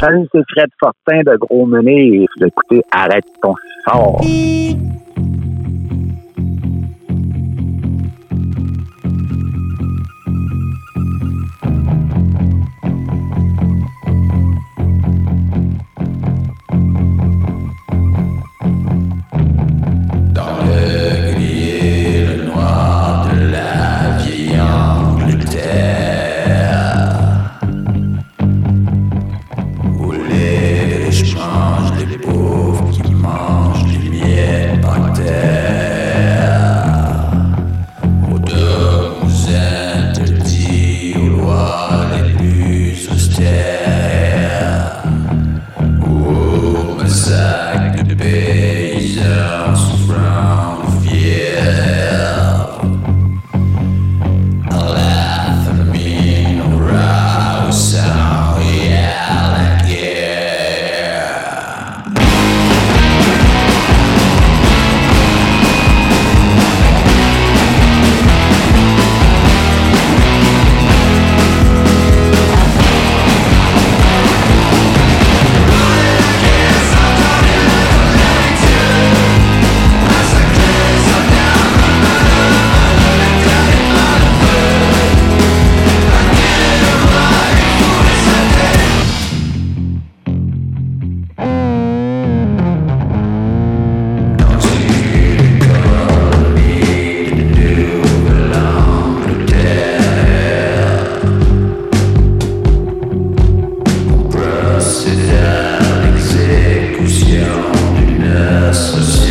Salut, c'est Fred Fortin de Gros Menet. Écoutez, arrête ton sort. Yes.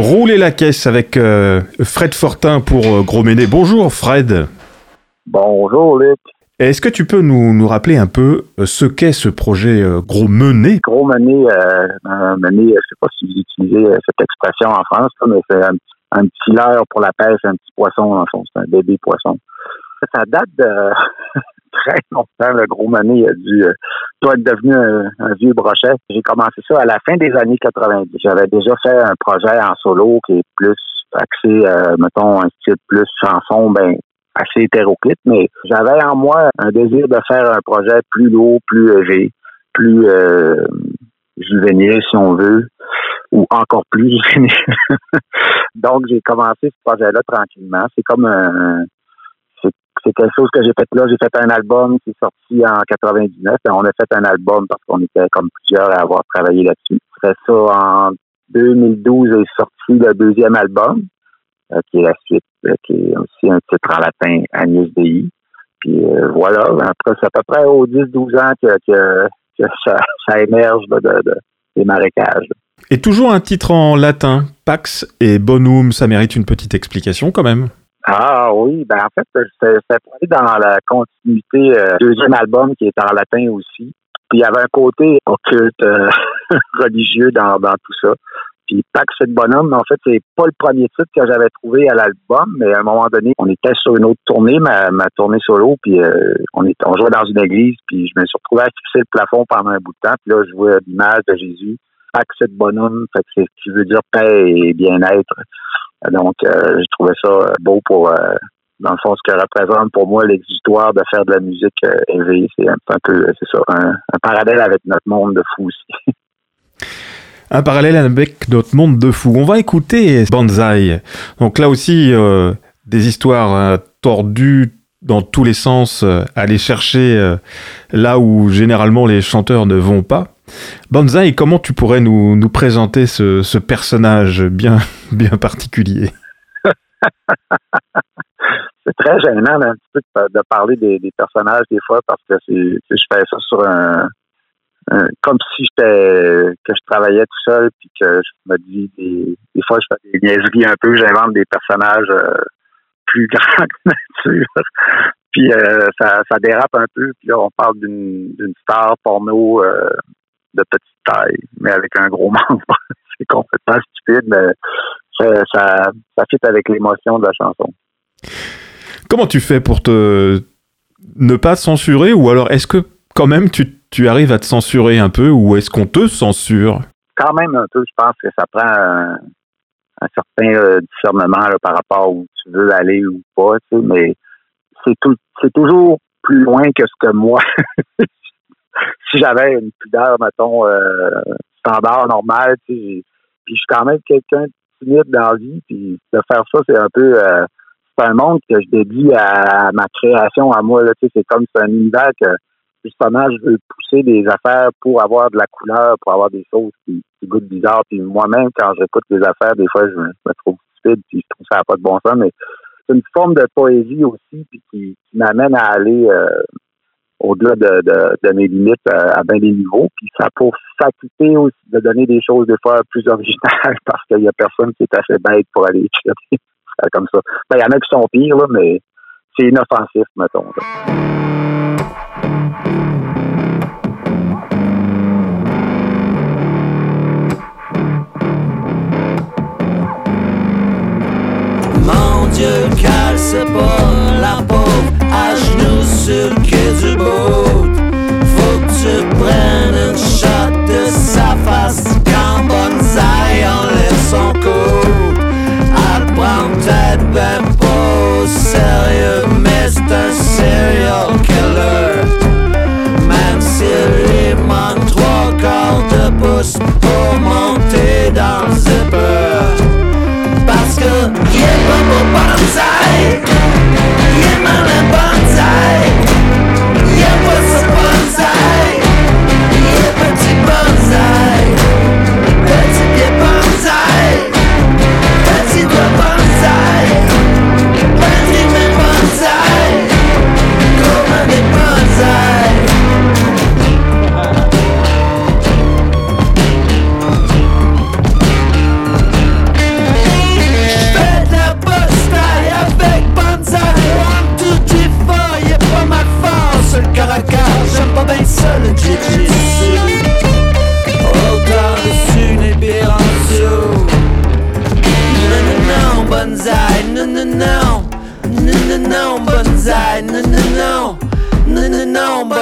Rouler la caisse avec euh, Fred Fortin pour euh, Gros Méné. Bonjour Fred. Bonjour Luc. Est-ce que tu peux nous, nous rappeler un peu euh, ce qu'est ce projet Gros Mené Gros Mené, euh, Mené, je sais pas si vous utilisez cette expression en France, mais c'est un, petit leurre pour la pêche, un petit poisson en fond, c'est un bébé poisson. Ça date de très longtemps, le Gros Mené a dû doit être devenu un, vieux brochet. J'ai commencé ça à la fin des années 90. J'avais déjà fait un projet en solo qui est plus axé, euh, mettons, un style plus chanson, ben assez hétéroclite, mais j'avais en moi un désir de faire un projet plus lourd, plus léger, plus euh, juvénile, si on veut, ou encore plus juvénile. Donc, j'ai commencé ce projet-là tranquillement. C'est comme un, c'est quelque chose que j'ai fait là. J'ai fait un album qui est sorti en 99. Et on a fait un album parce qu'on était comme plusieurs à avoir travaillé là-dessus. Après ça, en 2012 est sorti le deuxième album, euh, qui est la suite, euh, qui est aussi un titre en latin, Agnès Dei. Puis euh, voilà, après, c'est à peu près aux 10-12 ans que, ça, émerge de, des marécages. Et toujours un titre en latin, Pax et Bonum, ça mérite une petite explication quand même. Ah oui, ben en fait, c'est dans la continuité euh, deuxième album qui est en latin aussi. Puis il y avait un côté occulte, euh, religieux dans, dans tout ça. Puis Pax et Bonhomme, en fait, c'est pas le premier titre que j'avais trouvé à l'album, mais à un moment donné, on était sur une autre tournée, ma, ma tournée solo, puis euh, on, est, on jouait dans une église, puis je me suis retrouvé à fixer le plafond pendant un bout de temps, puis là, je jouais l'image de Jésus, Pax et Bonhomme, fait que c'est ce qui veut dire paix et bien-être. Donc, euh, je trouvais ça beau pour euh, dans le fond, ce que représente pour moi l'exutoire de faire de la musique élevée. C'est un, peu, c'est ça, un, parallèle avec notre monde de fou aussi. un parallèle avec notre monde de fou. On va écouter Banzai. Donc là aussi, des histoires tordues dans tous les sens, aller chercher là où généralement les chanteurs ne vont pas. Banzai, comment tu pourrais nous, nous présenter ce, ce, personnage bien, bien particulier? C'est très gênant un petit peu de, parler des, personnages des fois parce que je fais ça sur un, comme si j'étais que je travaillais tout seul puis que je me dis des, des fois je fais des niaiseries un peu, j'invente des personnages euh, plus grands que nature. Puis euh, ça, dérape un peu. Puis là, on parle d'une, d'une star porno euh, de petite taille, mais avec un gros membre. c'est complètement stupide, mais ça, ça, ça fit avec l'émotion de la chanson. Comment tu fais pour te ne pas censurer? Ou alors est-ce que quand même tu, tu arrives à te censurer un peu? Ou est-ce qu'on te censure? Quand même un peu, je pense que ça prend un, certain euh, discernement là, par rapport où tu veux aller ou pas, tu sais, mais c'est tout c'est toujours plus loin que ce que moi si j'avais une pudeur, mettons, euh, standard, normal, puis je suis quand même quelqu'un de timide dans la vie, puis de faire ça, c'est un peu... Euh, c'est un monde que je dédie à, ma création, à moi. Là, c'est comme c'est un univers que, justement, je veux pousser des affaires pour avoir de la couleur, pour avoir des choses qui, qui goûtent bizarre. Puis moi-même, quand j'écoute des affaires, des fois, je me, trouve stupide, puis je trouve ça n'a pas de bon sens, mais c'est une forme de poésie aussi, puis qui, m'amène à aller... Euh, au-delà de, mes limites à, à bien des niveaux. Puis ça a pour aussi de donner des choses des fois plus originales parce qu'il y a personne qui est assez bête pour aller chercher comme ça. Ben, il y en a qui sont pires, là, mais c'est inoffensif, mettons. Mon Dieu, calce pas la pauvre à genoux sur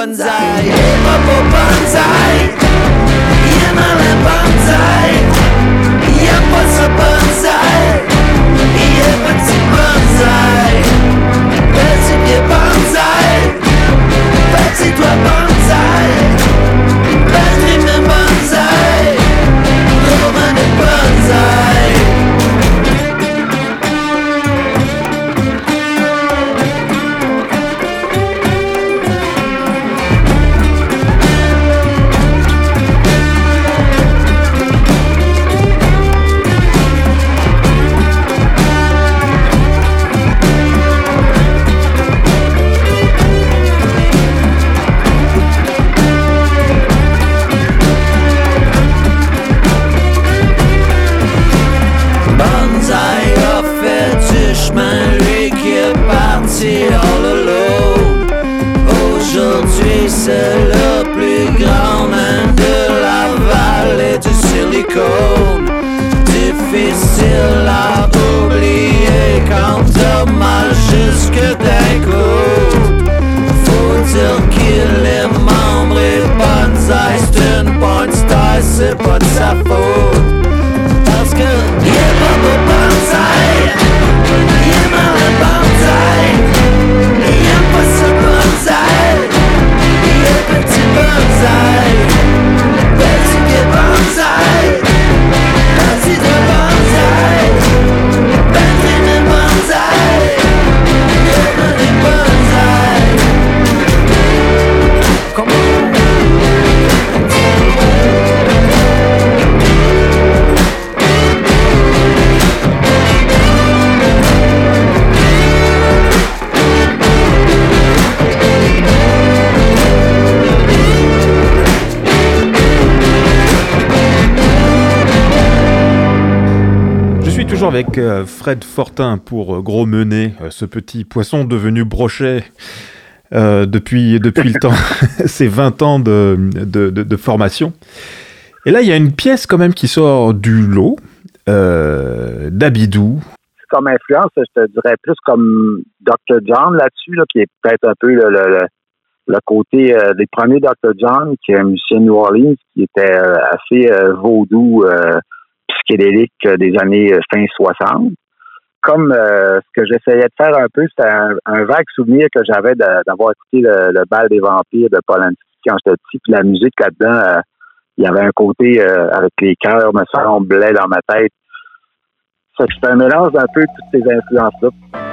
non, bonsaï Y'a pas pour bonsaï Y'a mal un avec euh, Fred Fortin pour euh, Gros Menet, euh, ce petit poisson devenu brochet depuis, depuis le temps, ses 20 ans de, de, de, formation. Et là, il y a une pièce quand même qui sort du lot, d'Abidou. Comme influence, je te dirais plus comme Dr. John là-dessus, là, qui est peut-être un peu le, le, le côté des premiers Dr. John, qui est un musicien New Orleans, qui était assez vaudou euh, des années euh, fin 60. Comme euh, ce que j'essayais de faire un peu, c'était un, vague souvenir que j'avais d'avoir écouté le, bal des vampires de Polanski quand j'étais petit. Puis la musique là-dedans, il y avait un côté avec les cœurs me semblait dans ma tête. C'est un mélange d'un peu toutes ces influences-là.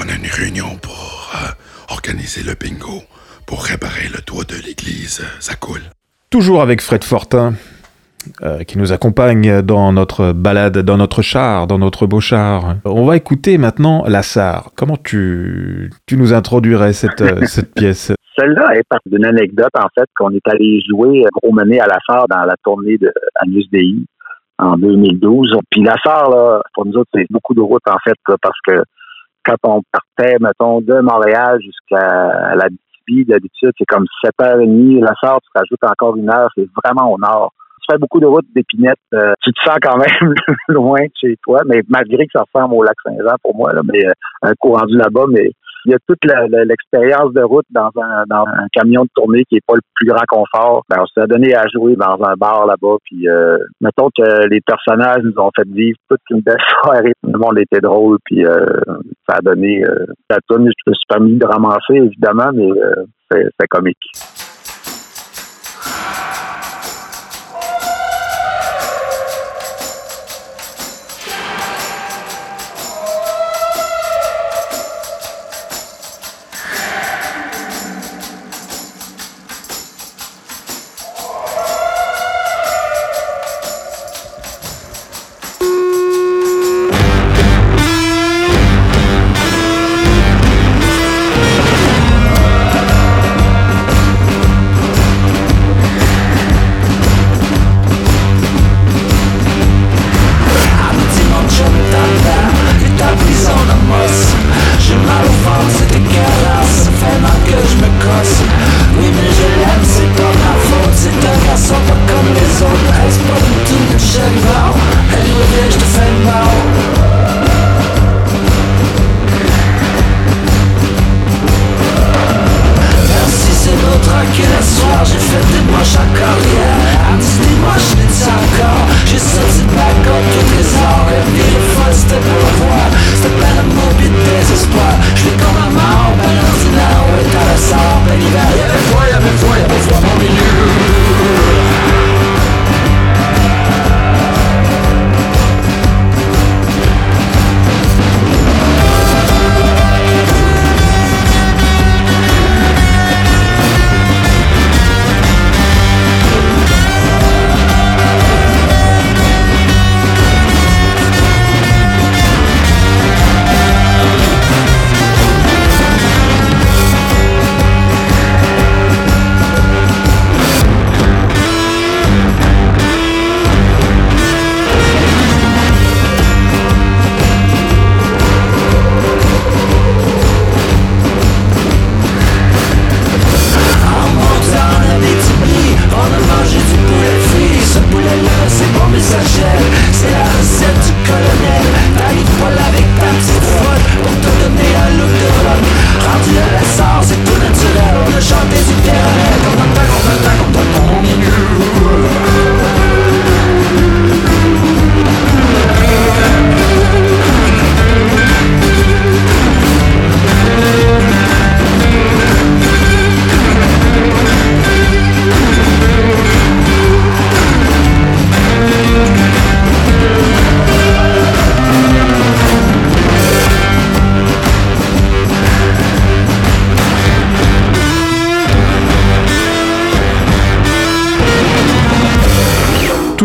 On a une réunion pour euh, organiser le bingo, pour réparer le toit de l'église. Ça coule. Toujours avec Fred Fortin, euh, qui nous accompagne dans notre balade, dans notre char, dans notre beau char. On va écouter maintenant La Sarre. Comment tu, tu nous introduirais cette, euh, cette pièce? Celle-là est partie d'une anecdote, en fait, qu'on est allé jouer gros mené à La Sarre dans la tournée de Agnus Dei en 2012. Puis La Sarre, là, pour nous autres, c'est beaucoup de route, en fait, parce que quand on partait, mettons, de Montréal jusqu'à la d'habitude, c'est comme 7h30. La Sarre, tu rajoutes encore une heure, c'est vraiment au nord tu fais beaucoup de routes d'épinette, euh, tu te sens quand même loin de chez toi, mais malgré que ça ressemble au lac Saint-Jean pour moi, là, mais euh, un coup rendu là-bas, mais il y a toute l'expérience de route dans un, camion de tournée qui est pas le plus grand confort. Ben, on s'est donné à jouer dans un bar là-bas, puis euh, mettons que les personnages nous ont fait vivre toute une belle soirée. Le monde était drôle, puis euh, ça a donné euh, la tourne. Je me suis pas mis de ramasser, évidemment, mais c'est comique.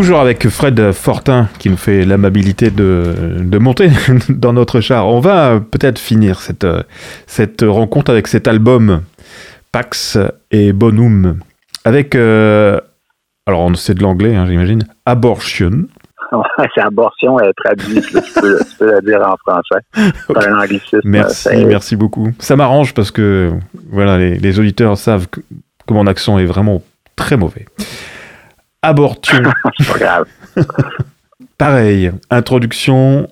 Toujours avec Fred Fortin qui nous fait l'amabilité de, de monter dans notre char. On va peut-être finir cette, cette rencontre avec cet album Pax et Bonum avec, euh, alors c'est de l'anglais hein, j'imagine, Abortion. c'est abortion est traduit, tu, peux, tu peux, dire en français. C'est un anglicisme. Merci, merci beaucoup. Ça m'arrange parce que voilà, les, les auditeurs savent que, que mon accent est vraiment très mauvais. Abortion. Pareil, introduction.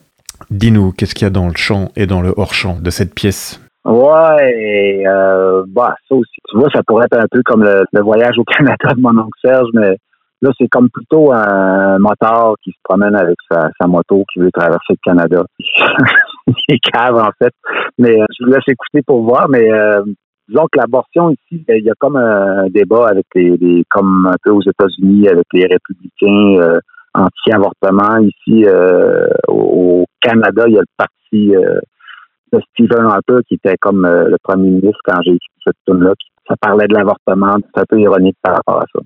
Dis-nous, qu'est-ce qu'il y a dans le chant et dans le hors-champ de cette pièce? Ouais, euh, bah, ça aussi. Tu vois, ça pourrait être un peu comme le, voyage au Canada de mon oncle Serge, mais là, c'est comme plutôt un moteur qui se promène avec sa, moto qui veut traverser le Canada. Il est cave, en fait. Mais euh, je vous laisse écouter pour voir, mais euh, disons que l'abortion ici, ben, il y a comme un débat avec les, comme un peu aux États-Unis avec les républicains euh, anti-avortement. Ici, euh, au Canada, il y a le parti euh, de Stephen Harper qui était comme le premier ministre quand j'ai écrit cette tune-là. Ça parlait de l'avortement. C'est un peu ironique par rapport à ça.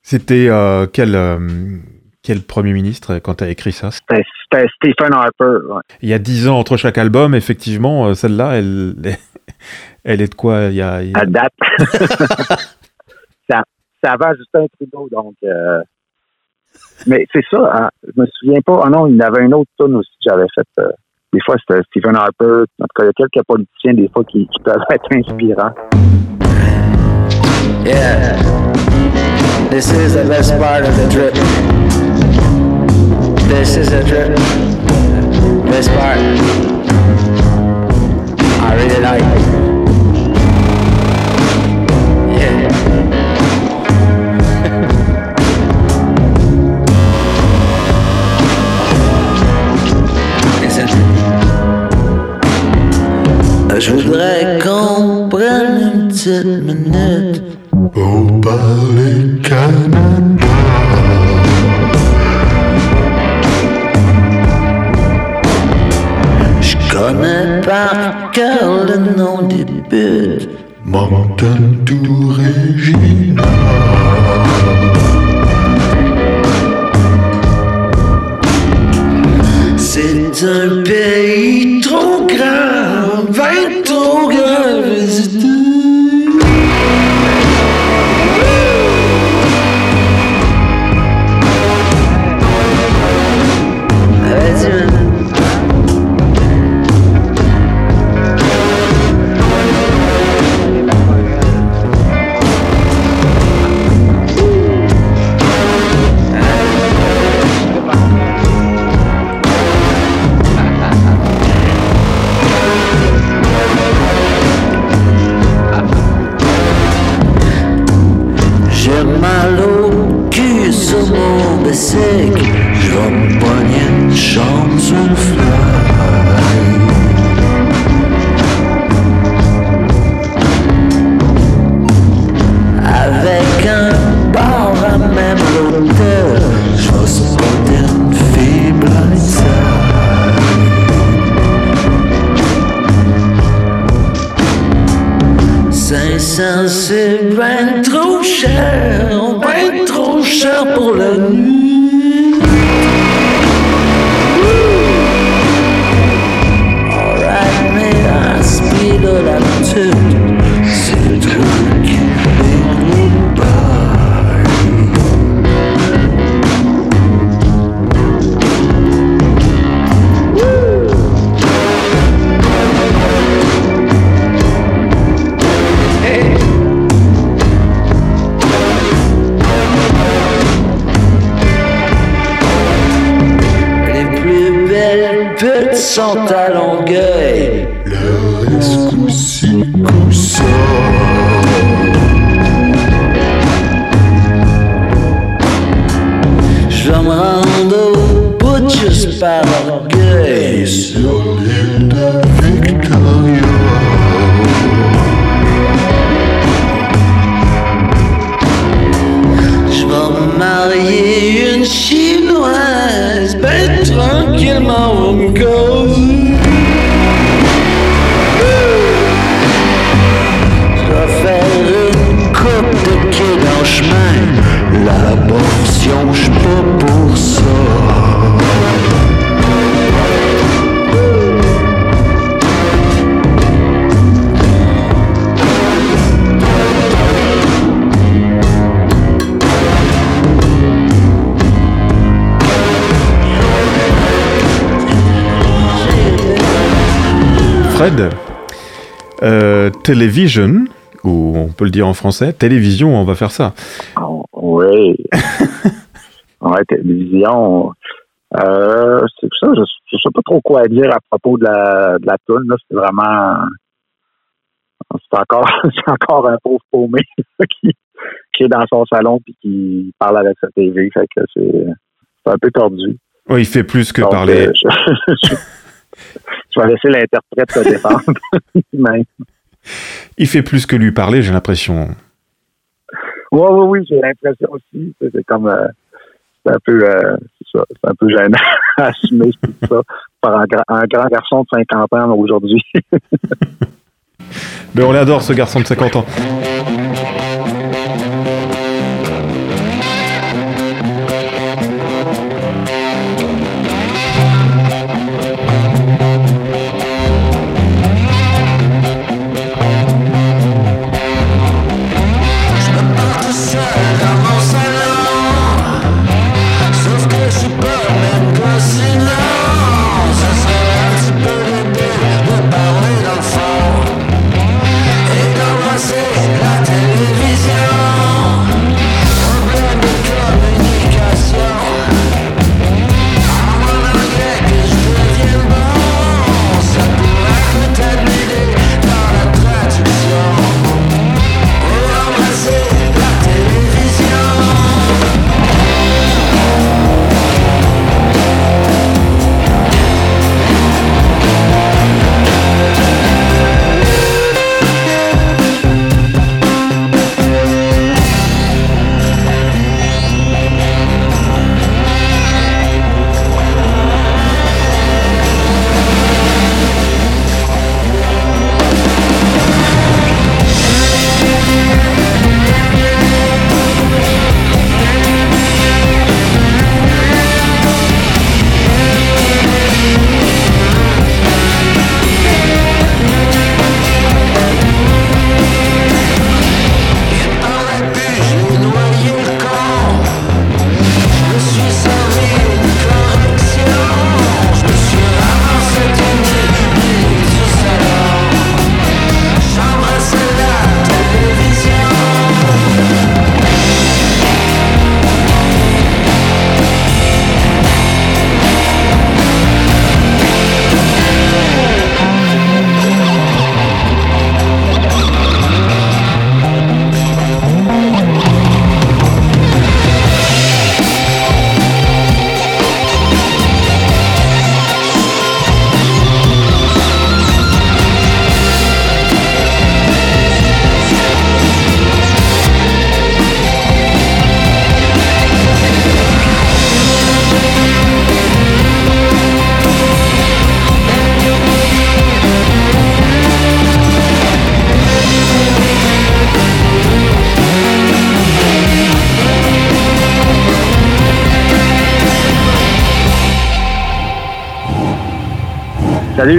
C'était quel, quel premier ministre quand tu as écrit ça? C'était Stephen Harper. ouais. Il y a dix ans entre chaque album, effectivement, celle-là, elle, elle est de quoi? Il y a, il y a- à date. ça, ça avant Justin Trudeau, donc. euh, mais c'est ça, hein, je me souviens pas. Ah non, il y en avait une autre tune aussi que j'avais faite. euh, des fois, c'était Stephen Harper. En tout cas, il y a quelques politiciens, des fois, qui, qui peuvent être inspirants. Yeah. This is the best part of the trip. This is the trip. This part. I really like. Petite minute Pour parler Canada. Je connais par cœur le nom des buts. Mountain to Regina. C'est un pays trop coup-ça. Je vais me rendre au bout Fred, euh, Television, ou on peut le dire en français, télévision, on va faire ça. Oh, oui. ouais, télévision. Euh, c'est ça, je, je sais pas trop quoi dire à propos de la, de la toune. là. C'est vraiment. C'est encore, encore un pauvre paumé qui, qui est dans son salon puis qui parle avec sa TV. Fait que c'est, un peu tordu. Oh, il fait plus que Donc, parler. euh, je, je- je vais laisser l'interprète se défendre. Il fait plus que lui parler, j'ai l'impression. Oui, oui, oui, j'ai l'impression aussi. C'est comme. Euh, c'est un peu. Euh, c'est un peu gênant à assumer tout ça par un, grand garçon de 50 ans aujourd'hui. Mais ben, on l'adore ce garçon de 50 ans.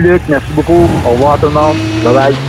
Luc, merci beaucoup. Au revoir tout le monde. Bye bye.